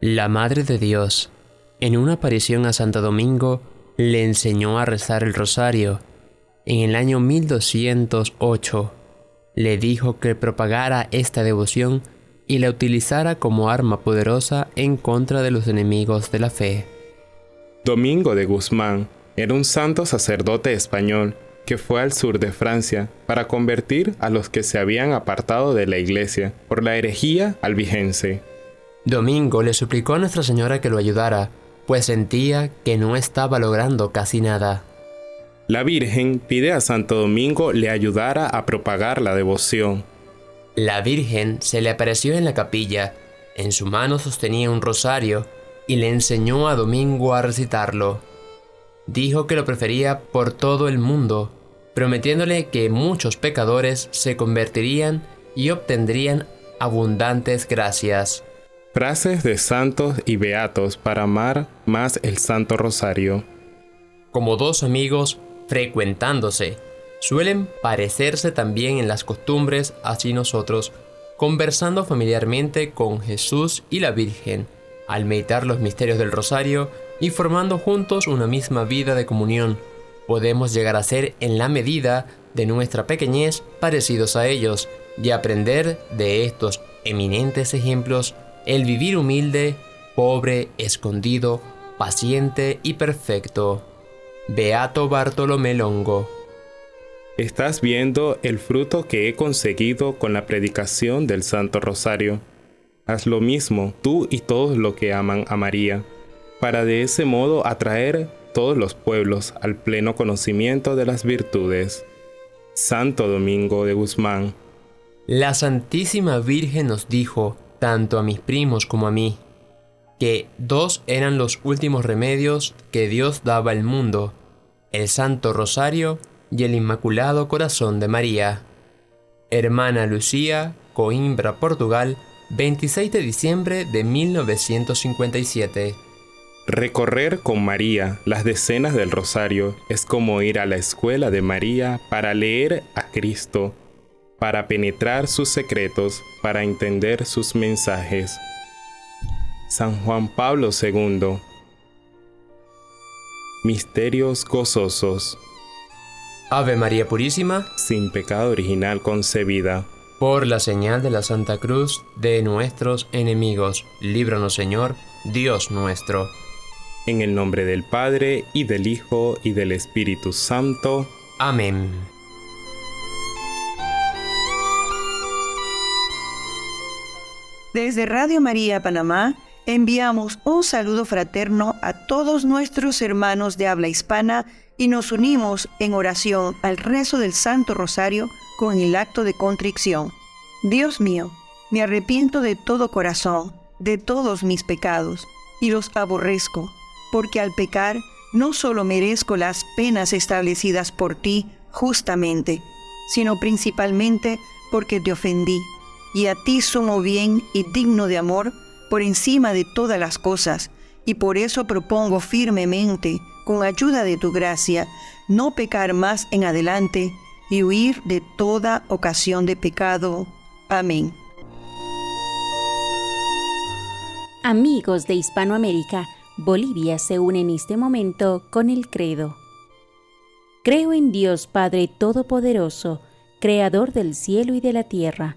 La Madre de Dios, en una aparición a Santo Domingo, le enseñó a rezar el rosario. En el año 1208, le dijo que propagara esta devoción y la utilizara como arma poderosa en contra de los enemigos de la fe. Domingo de Guzmán era un santo sacerdote español que fue al sur de Francia para convertir a los que se habían apartado de la iglesia por la herejía albigense. Domingo le suplicó a Nuestra Señora que lo ayudara, pues sentía que no estaba logrando casi nada. La Virgen pide a Santo Domingo le ayudara a propagar la devoción. La Virgen se le apareció en la capilla, en su mano sostenía un rosario y le enseñó a Domingo a recitarlo. Dijo que lo prefería por todo el mundo, prometiéndole que muchos pecadores se convertirían y obtendrían abundantes gracias. Frases de santos y beatos para amar más el Santo Rosario. Como dos amigos frecuentándose, suelen parecerse también en las costumbres, así nosotros, conversando familiarmente con Jesús y la Virgen, al meditar los misterios del Rosario y formando juntos una misma vida de comunión, podemos llegar a ser en la medida de nuestra pequeñez parecidos a ellos y aprender de estos eminentes ejemplos el vivir humilde, pobre, escondido, paciente y perfecto. Beato Bartolomé Longo. Estás viendo el fruto que he conseguido con la predicación del Santo Rosario. Haz lo mismo tú y todos los que aman a María, para de ese modo atraer todos los pueblos al pleno conocimiento de las virtudes. Santo Domingo de Guzmán. La Santísima Virgen nos dijo, tanto a mis primos como a mí, que dos eran los últimos remedios que Dios daba al mundo, el Santo Rosario y el Inmaculado Corazón de María. Hermana Lucía, Coimbra, Portugal, 26 de diciembre de 1957. Recorrer con María las decenas del Rosario es como ir a la escuela de María para leer a Cristo para penetrar sus secretos, para entender sus mensajes. San Juan Pablo II Misterios gozosos Ave María Purísima, sin pecado original concebida. Por la señal de la Santa Cruz de nuestros enemigos, líbranos Señor, Dios nuestro. En el nombre del Padre, y del Hijo, y del Espíritu Santo. Amén. Desde Radio María Panamá enviamos un saludo fraterno a todos nuestros hermanos de habla hispana y nos unimos en oración al rezo del Santo Rosario con el acto de contrición. Dios mío, me arrepiento de todo corazón, de todos mis pecados, y los aborrezco, porque al pecar no solo merezco las penas establecidas por ti justamente, sino principalmente porque te ofendí y a ti sumo bien y digno de amor por encima de todas las cosas, y por eso propongo firmemente, con ayuda de tu gracia, no pecar más en adelante y huir de toda ocasión de pecado. Amén. Amigos de Hispanoamérica, Bolivia se une en este momento con el credo. Creo en Dios Padre Todopoderoso, Creador del cielo y de la tierra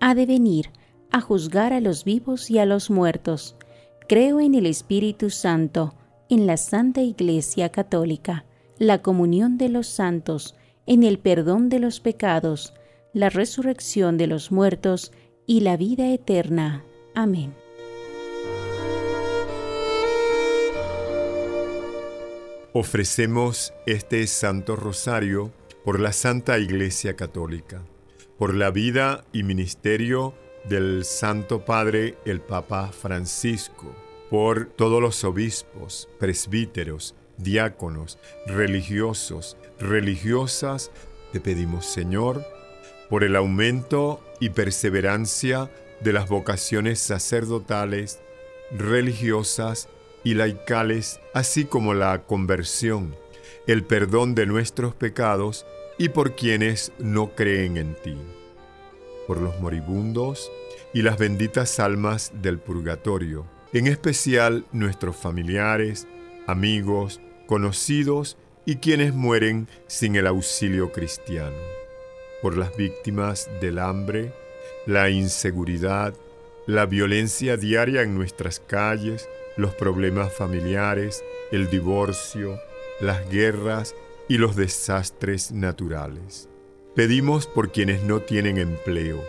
ha de venir a juzgar a los vivos y a los muertos. Creo en el Espíritu Santo, en la Santa Iglesia Católica, la comunión de los santos, en el perdón de los pecados, la resurrección de los muertos y la vida eterna. Amén. Ofrecemos este Santo Rosario por la Santa Iglesia Católica por la vida y ministerio del Santo Padre el Papa Francisco, por todos los obispos, presbíteros, diáconos, religiosos, religiosas, te pedimos, Señor, por el aumento y perseverancia de las vocaciones sacerdotales, religiosas y laicales, así como la conversión, el perdón de nuestros pecados y por quienes no creen en ti, por los moribundos y las benditas almas del purgatorio, en especial nuestros familiares, amigos, conocidos y quienes mueren sin el auxilio cristiano, por las víctimas del hambre, la inseguridad, la violencia diaria en nuestras calles, los problemas familiares, el divorcio, las guerras y los desastres naturales. Pedimos por quienes no tienen empleo,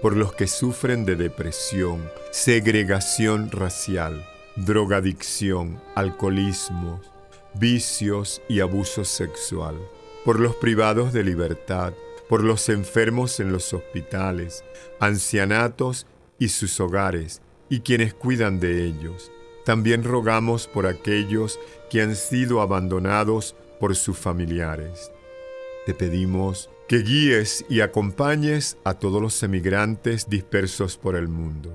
por los que sufren de depresión, segregación racial, drogadicción, alcoholismo, vicios y abuso sexual, por los privados de libertad, por los enfermos en los hospitales, ancianatos y sus hogares, y quienes cuidan de ellos. También rogamos por aquellos que han sido abandonados por sus familiares. Te pedimos que guíes y acompañes a todos los emigrantes dispersos por el mundo.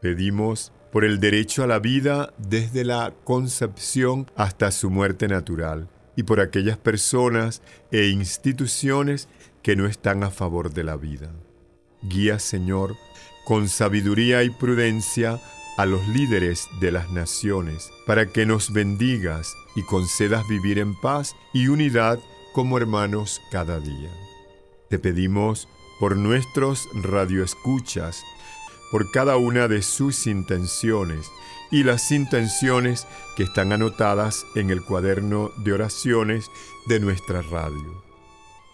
Pedimos por el derecho a la vida desde la concepción hasta su muerte natural y por aquellas personas e instituciones que no están a favor de la vida. Guía, Señor, con sabiduría y prudencia a los líderes de las naciones, para que nos bendigas y concedas vivir en paz y unidad como hermanos cada día. Te pedimos por nuestros radioescuchas, por cada una de sus intenciones y las intenciones que están anotadas en el cuaderno de oraciones de nuestra radio.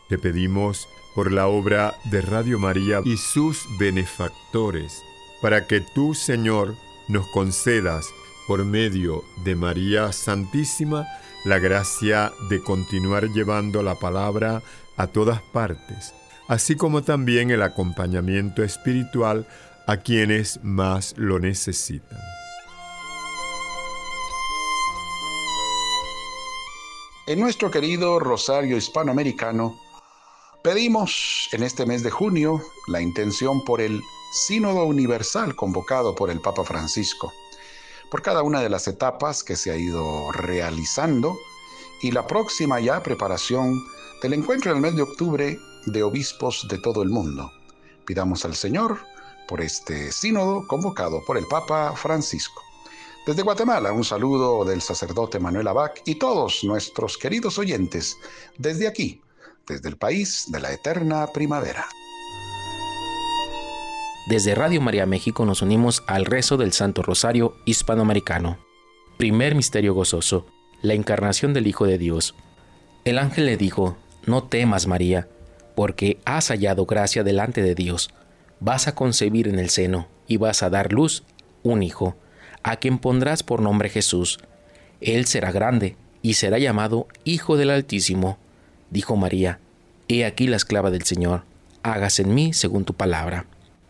Te pedimos por la obra de Radio María y sus benefactores, para que tú, Señor, nos concedas por medio de María Santísima la gracia de continuar llevando la palabra a todas partes, así como también el acompañamiento espiritual a quienes más lo necesitan. En nuestro querido Rosario Hispanoamericano, pedimos en este mes de junio la intención por el Sínodo Universal convocado por el Papa Francisco, por cada una de las etapas que se ha ido realizando y la próxima ya preparación del encuentro en el mes de octubre de obispos de todo el mundo. Pidamos al Señor por este sínodo convocado por el Papa Francisco. Desde Guatemala, un saludo del sacerdote Manuel Abac y todos nuestros queridos oyentes desde aquí, desde el país de la eterna primavera. Desde Radio María México nos unimos al rezo del Santo Rosario Hispanoamericano. Primer misterio gozoso, la encarnación del Hijo de Dios. El ángel le dijo, no temas María, porque has hallado gracia delante de Dios. Vas a concebir en el seno y vas a dar luz un hijo, a quien pondrás por nombre Jesús. Él será grande y será llamado Hijo del Altísimo. Dijo María, He aquí la esclava del Señor, hágase en mí según tu palabra.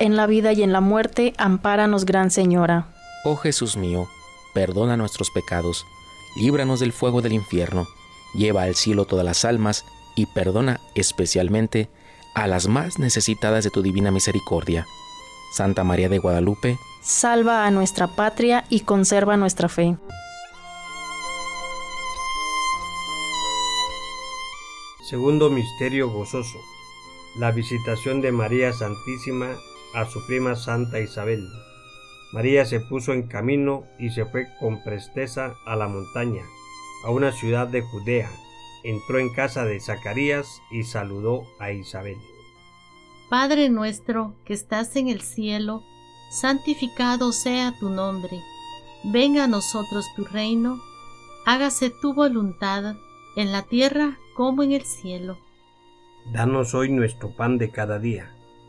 En la vida y en la muerte, ampáranos, Gran Señora. oh Jesús mío, perdona nuestros pecados, líbranos del fuego del infierno, lleva al cielo todas las almas, y perdona especialmente a las más necesitadas de tu divina misericordia. Santa María de Guadalupe, Salva a nuestra patria y conserva nuestra fe. Segundo misterio gozoso. La visitación de María Santísima a su prima Santa Isabel. María se puso en camino y se fue con presteza a la montaña, a una ciudad de Judea. Entró en casa de Zacarías y saludó a Isabel. Padre nuestro que estás en el cielo, santificado sea tu nombre. Venga a nosotros tu reino. Hágase tu voluntad en la tierra como en el cielo. Danos hoy nuestro pan de cada día.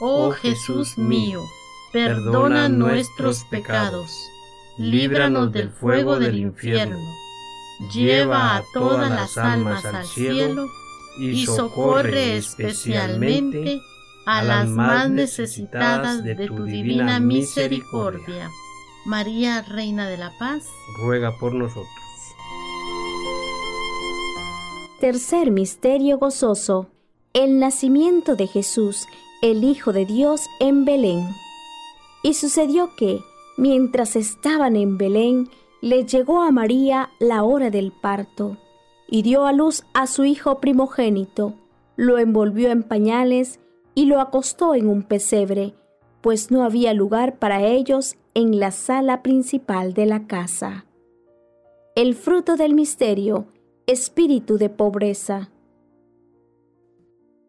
Oh Jesús mío, perdona nuestros pecados. líbranos del fuego del infierno, lleva a todas las almas al cielo y socorre especialmente a las más necesitadas de tu divina misericordia. María, Reina de la Paz, ruega por nosotros. Tercer misterio gozoso, el nacimiento de Jesús, el Hijo de Dios en Belén. Y sucedió que, Mientras estaban en Belén, le llegó a María la hora del parto, y dio a luz a su hijo primogénito, lo envolvió en pañales y lo acostó en un pesebre, pues no había lugar para ellos en la sala principal de la casa. El fruto del misterio, espíritu de pobreza.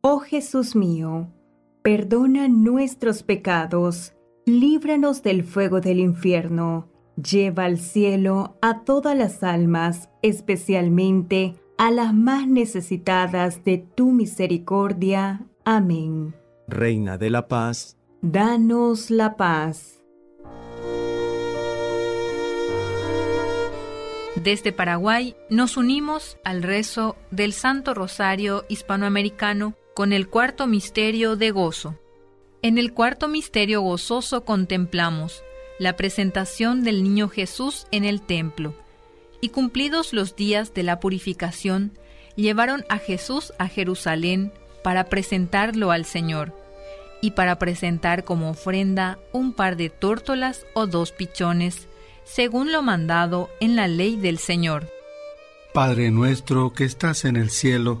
Oh Jesús mío, perdona nuestros pecados líbranos del fuego del infierno, lleva al cielo a todas las almas, especialmente a las más necesitadas de tu misericordia. Amén. Reina de la paz, danos la paz. Desde Paraguay nos unimos al rezo del Santo Rosario Hispanoamericano con el cuarto misterio de gozo. En el cuarto misterio gozoso contemplamos la presentación del niño Jesús en el templo, y cumplidos los días de la purificación, llevaron a Jesús a Jerusalén para presentarlo al Señor, y para presentar como ofrenda un par de tórtolas o dos pichones, según lo mandado en la ley del Señor. Padre nuestro que estás en el cielo,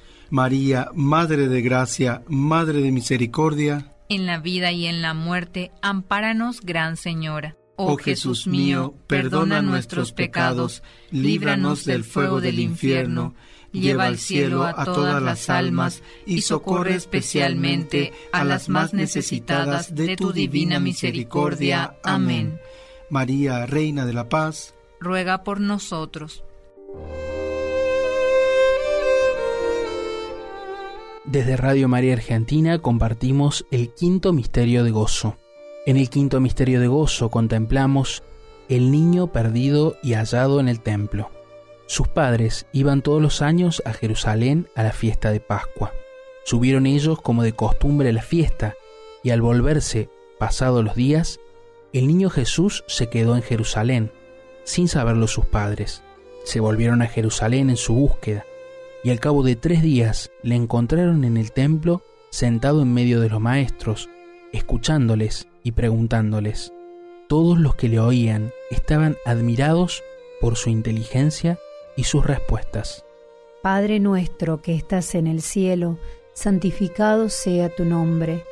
María, Madre de Gracia, Madre de Misericordia, en la vida y en la muerte, ampáranos, Gran Señora. Oh Jesús mío, perdona nuestros pecados, líbranos del fuego del infierno, lleva al cielo a todas las almas y socorre especialmente a las más necesitadas de tu divina misericordia. Amén. María, Reina de la Paz, ruega por nosotros. Desde Radio María Argentina compartimos el quinto misterio de gozo. En el quinto misterio de gozo contemplamos el niño perdido y hallado en el templo. Sus padres iban todos los años a Jerusalén a la fiesta de Pascua. Subieron ellos como de costumbre a la fiesta, y al volverse, pasados los días, el niño Jesús se quedó en Jerusalén, sin saberlo sus padres. Se volvieron a Jerusalén en su búsqueda y al cabo de tres días le encontraron en el templo sentado en medio de los maestros, escuchándoles y preguntándoles. Todos los que le oían estaban admirados por su inteligencia y sus respuestas. Padre nuestro que estás en el cielo, santificado sea tu nombre.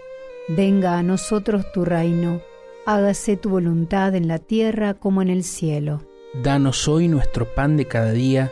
Venga a nosotros tu reino, hágase tu voluntad en la tierra como en el cielo. Danos hoy nuestro pan de cada día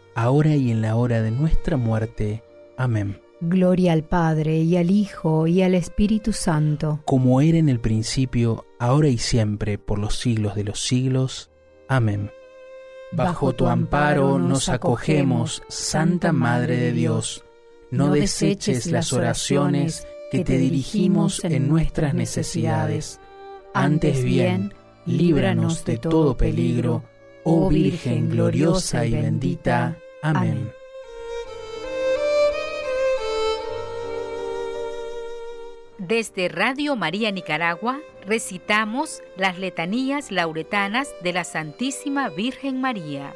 ahora y en la hora de nuestra muerte. Amén. Gloria al Padre, y al Hijo, y al Espíritu Santo. Como era en el principio, ahora y siempre, por los siglos de los siglos. Amén. Bajo tu amparo nos acogemos, Santa Madre de Dios. No deseches las oraciones que te dirigimos en nuestras necesidades. Antes bien, líbranos de todo peligro, oh Virgen gloriosa y bendita. Amén. Desde Radio María Nicaragua recitamos las letanías lauretanas de la Santísima Virgen María.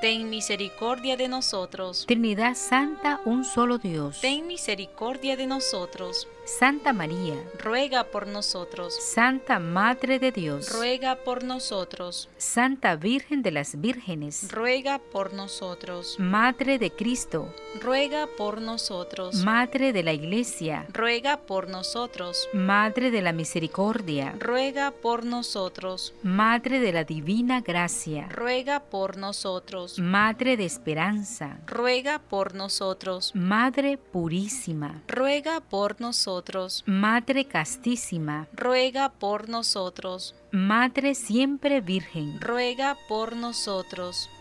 ten misericordia de nosotros. Trinidad Santa, un solo Dios. Ten misericordia de nosotros. Santa María, ruega por nosotros. Santa Madre de Dios, ruega por nosotros. Santa Virgen de las Vírgenes, ruega por nosotros. Madre de Cristo, ruega por nosotros. Madre de la Iglesia, ruega por nosotros. Madre de la Misericordia, ruega por nosotros. Madre de la Divina Gracia, ruega por nosotros. Madre de Esperanza, ruega por nosotros. Madre Purísima, ruega por nosotros. Madre castísima, ruega por nosotros. Madre siempre virgen, ruega por nosotros.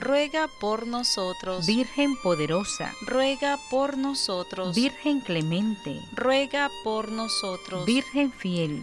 ruega por nosotros. Virgen poderosa, ruega por nosotros. Virgen clemente, ruega por nosotros. Virgen fiel,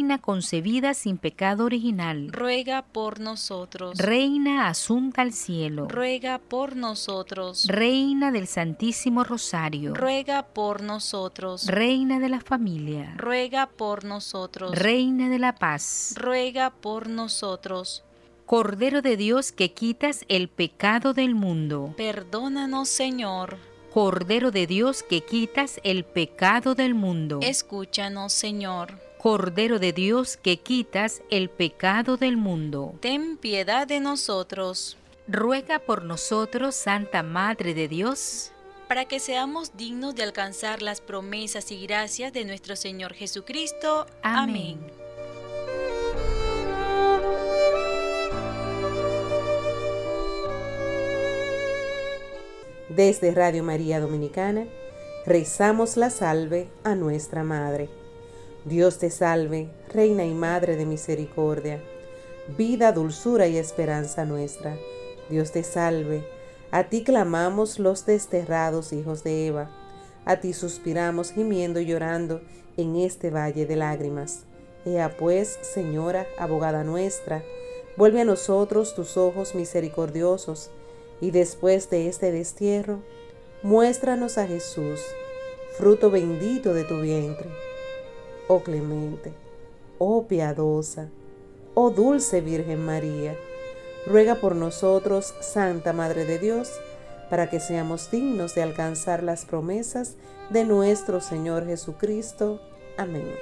concebida sin pecado original, ruega por nosotros. reina asunta al cielo, ruega por nosotros. reina del Santísimo Rosario, ruega por nosotros. reina de la familia, ruega por nosotros. reina de la paz, ruega por nosotros. Cordero de Dios que quitas el pecado del mundo. Perdónanos, Señor. Cordero de Dios que quitas el pecado del mundo. Escúchanos, Señor. Cordero de Dios que quitas el pecado del mundo. Ten piedad de nosotros. Ruega por nosotros, Santa Madre de Dios, para que seamos dignos de alcanzar las promesas y gracias de nuestro Señor Jesucristo. Amén. Desde Radio María Dominicana, rezamos la salve a nuestra Madre. Dios te salve, Reina y Madre de Misericordia, vida, dulzura y esperanza nuestra. Dios te salve, a ti clamamos los desterrados hijos de Eva, a ti suspiramos gimiendo y llorando en este valle de lágrimas. Ea pues, Señora, abogada nuestra, vuelve a nosotros tus ojos misericordiosos, y después de este destierro, muéstranos a Jesús, fruto bendito de tu vientre. Oh clemente, oh piadosa, oh dulce Virgen María, ruega por nosotros, Santa Madre de Dios, para que seamos dignos de alcanzar las promesas de nuestro Señor Jesucristo. Amén.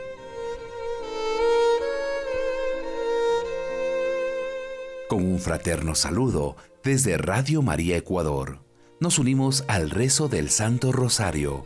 Con un fraterno saludo desde Radio María Ecuador, nos unimos al rezo del Santo Rosario,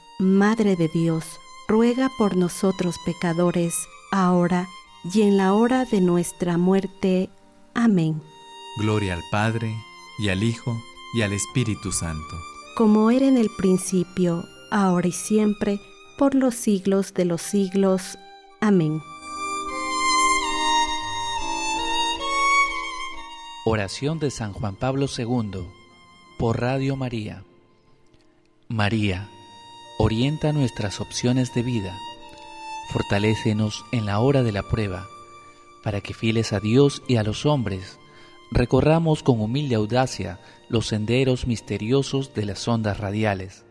Madre de Dios, ruega por nosotros pecadores, ahora y en la hora de nuestra muerte. Amén. Gloria al Padre, y al Hijo, y al Espíritu Santo. Como era en el principio, ahora y siempre, por los siglos de los siglos. Amén. Oración de San Juan Pablo II por Radio María. María, orienta nuestras opciones de vida Fortalécenos en la hora de la prueba, para que fieles a Dios y a los hombres, recorramos con humilde audacia los senderos misteriosos de las ondas radiales,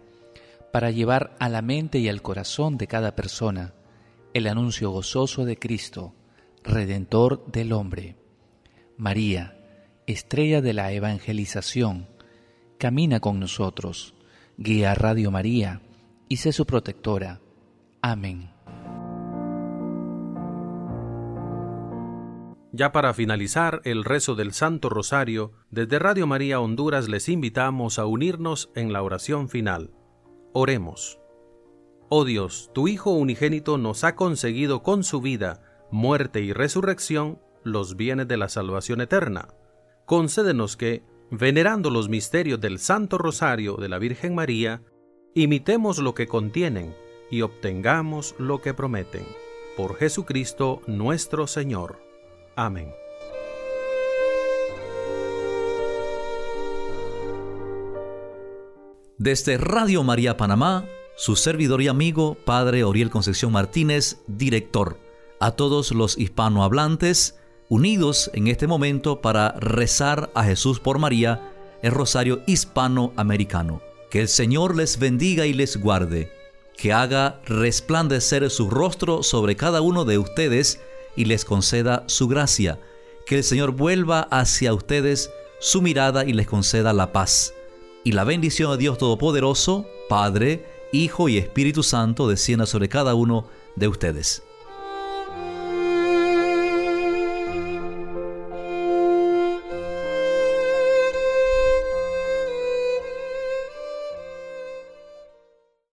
para llevar a la mente y al corazón de cada persona el anuncio gozoso de Cristo, Redentor del hombre. María, estrella de la evangelización, camina con nosotros, guía Radio María y sé su protectora. Amén. Ya para finalizar el rezo del Santo Rosario, desde Radio María Honduras les invitamos a unirnos en la oración final. Oremos. Oh Dios, tu Hijo unigénito nos ha conseguido con su vida, muerte y resurrección los bienes de la salvación eterna. Concédenos que, venerando los misterios del Santo Rosario de la Virgen María, imitemos lo que contienen y obtengamos lo que prometen. Por Jesucristo nuestro Señor. Amén. Desde Radio María Panamá, su servidor y amigo, Padre Oriel Concepción Martínez, director. A todos los hispanohablantes unidos en este momento para rezar a Jesús por María, el rosario hispanoamericano. Que el Señor les bendiga y les guarde, que haga resplandecer su rostro sobre cada uno de ustedes y les conceda su gracia. Que el Señor vuelva hacia ustedes su mirada y les conceda la paz. Y la bendición de Dios Todopoderoso, Padre, Hijo y Espíritu Santo descienda sobre cada uno de ustedes.